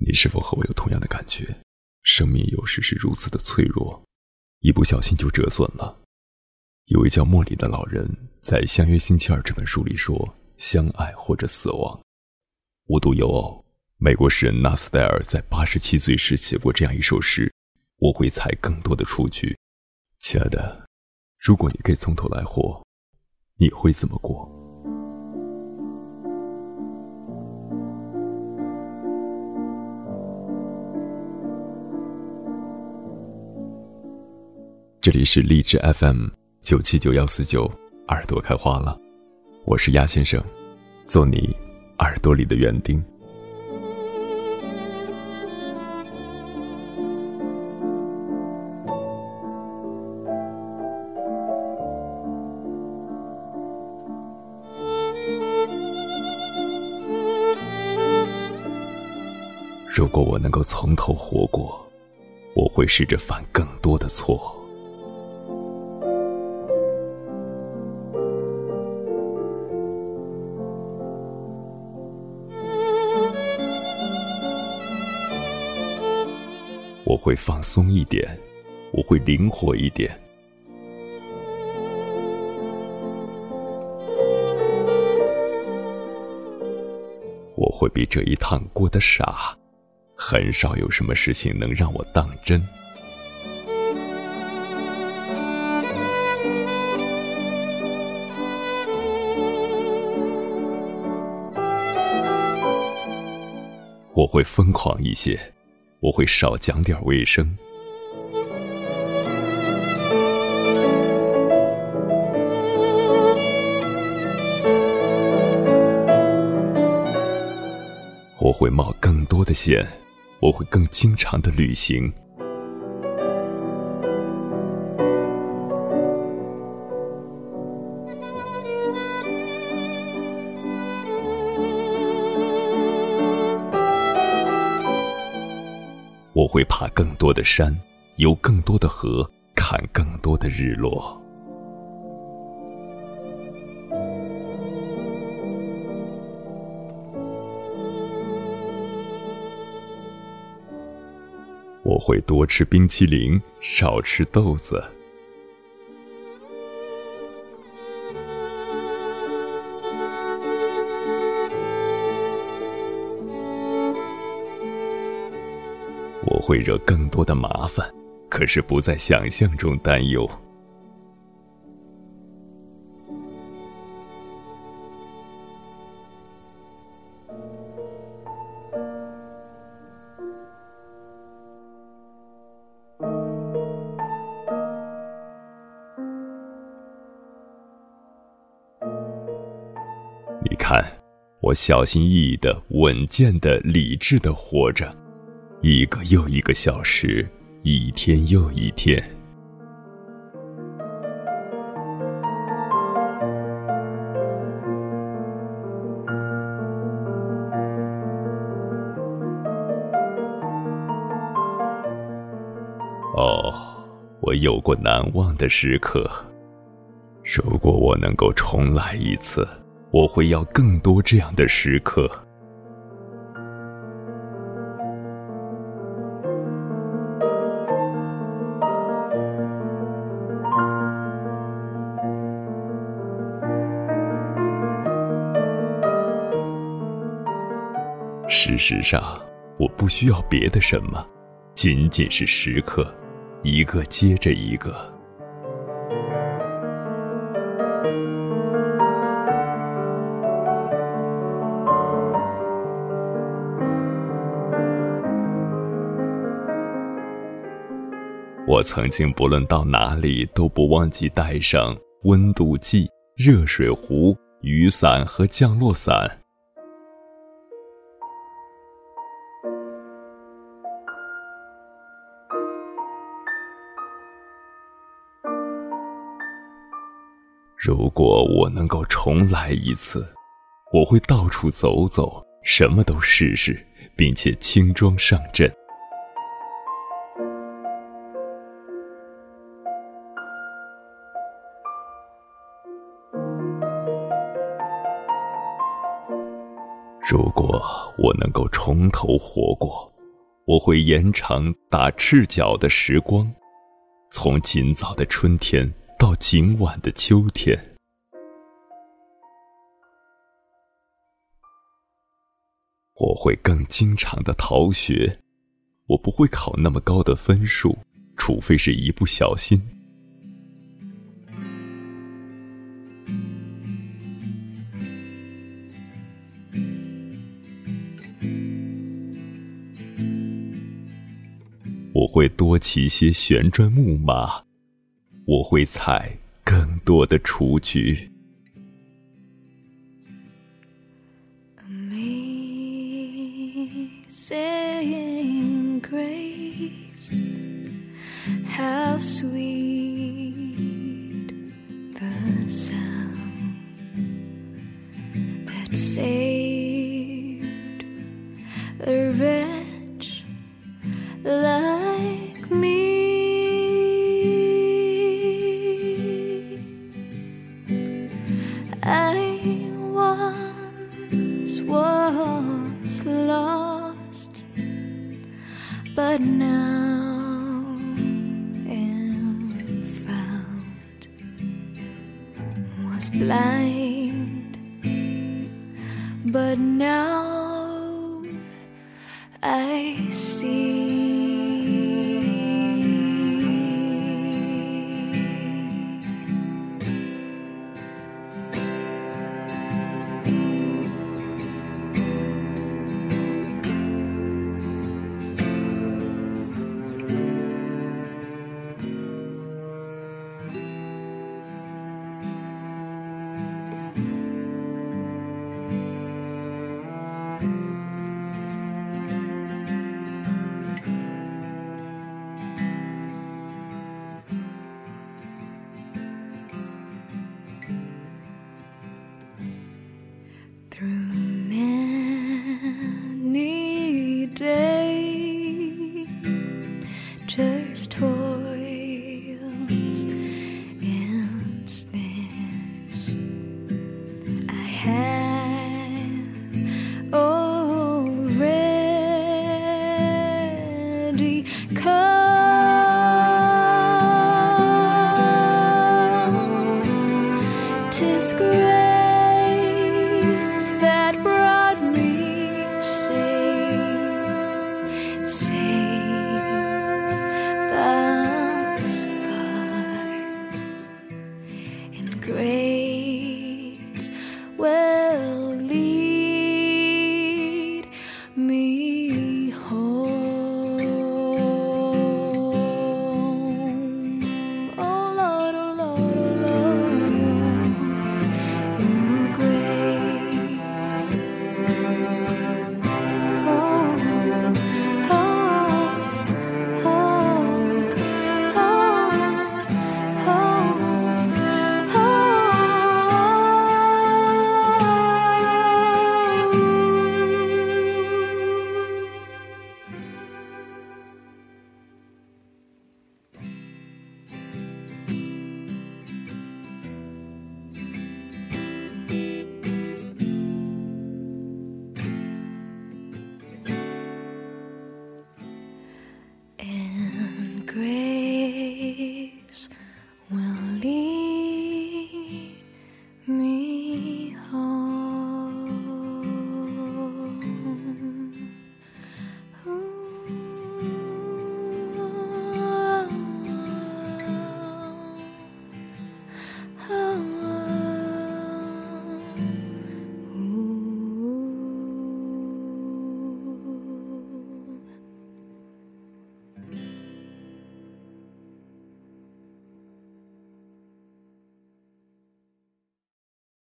你是否和我有同样的感觉？生命有时是如此的脆弱，一不小心就折损了。有位叫莫里的老人在《相约星期二》这本书里说：“相爱或者死亡。”无独有偶，美国诗人纳斯戴尔在八十七岁时写过这样一首诗：“我会采更多的雏菊。”亲爱的，如果你可以从头来活，你会怎么过？这里是荔枝 FM 九七九幺四九，耳朵开花了，我是鸭先生，做你耳朵里的园丁。如果我能够从头活过，我会试着犯更多的错。我会放松一点，我会灵活一点，我会比这一趟过得傻，很少有什么事情能让我当真。我会疯狂一些。我会少讲点卫生，我会冒更多的险，我会更经常的旅行，会爬更多的山，游更多的河，看更多的日落。我会多吃冰淇淋，少吃豆子。我会惹更多的麻烦，可是不在想象中担忧。你看，我小心翼翼的、稳健的、理智的活着。一个又一个小时，一天又一天。哦，我有过难忘的时刻。如果我能够重来一次，我会要更多这样的时刻。事实上，我不需要别的什么，仅仅是时刻，一个接着一个。我曾经不论到哪里都不忘记带上温度计、热水壶、雨伞和降落伞。如果我能够重来一次，我会到处走走，什么都试试，并且轻装上阵。如果我能够从头活过，我会延长打赤脚的时光，从今早的春天到今晚的秋天。我会更经常的逃学，我不会考那么高的分数，除非是一不小心。我会多骑些旋转木马，我会采更多的雏菊。Amazing grace, how sweet the sound that saved a but now am found. Was blind, but now I see. disgrace grace that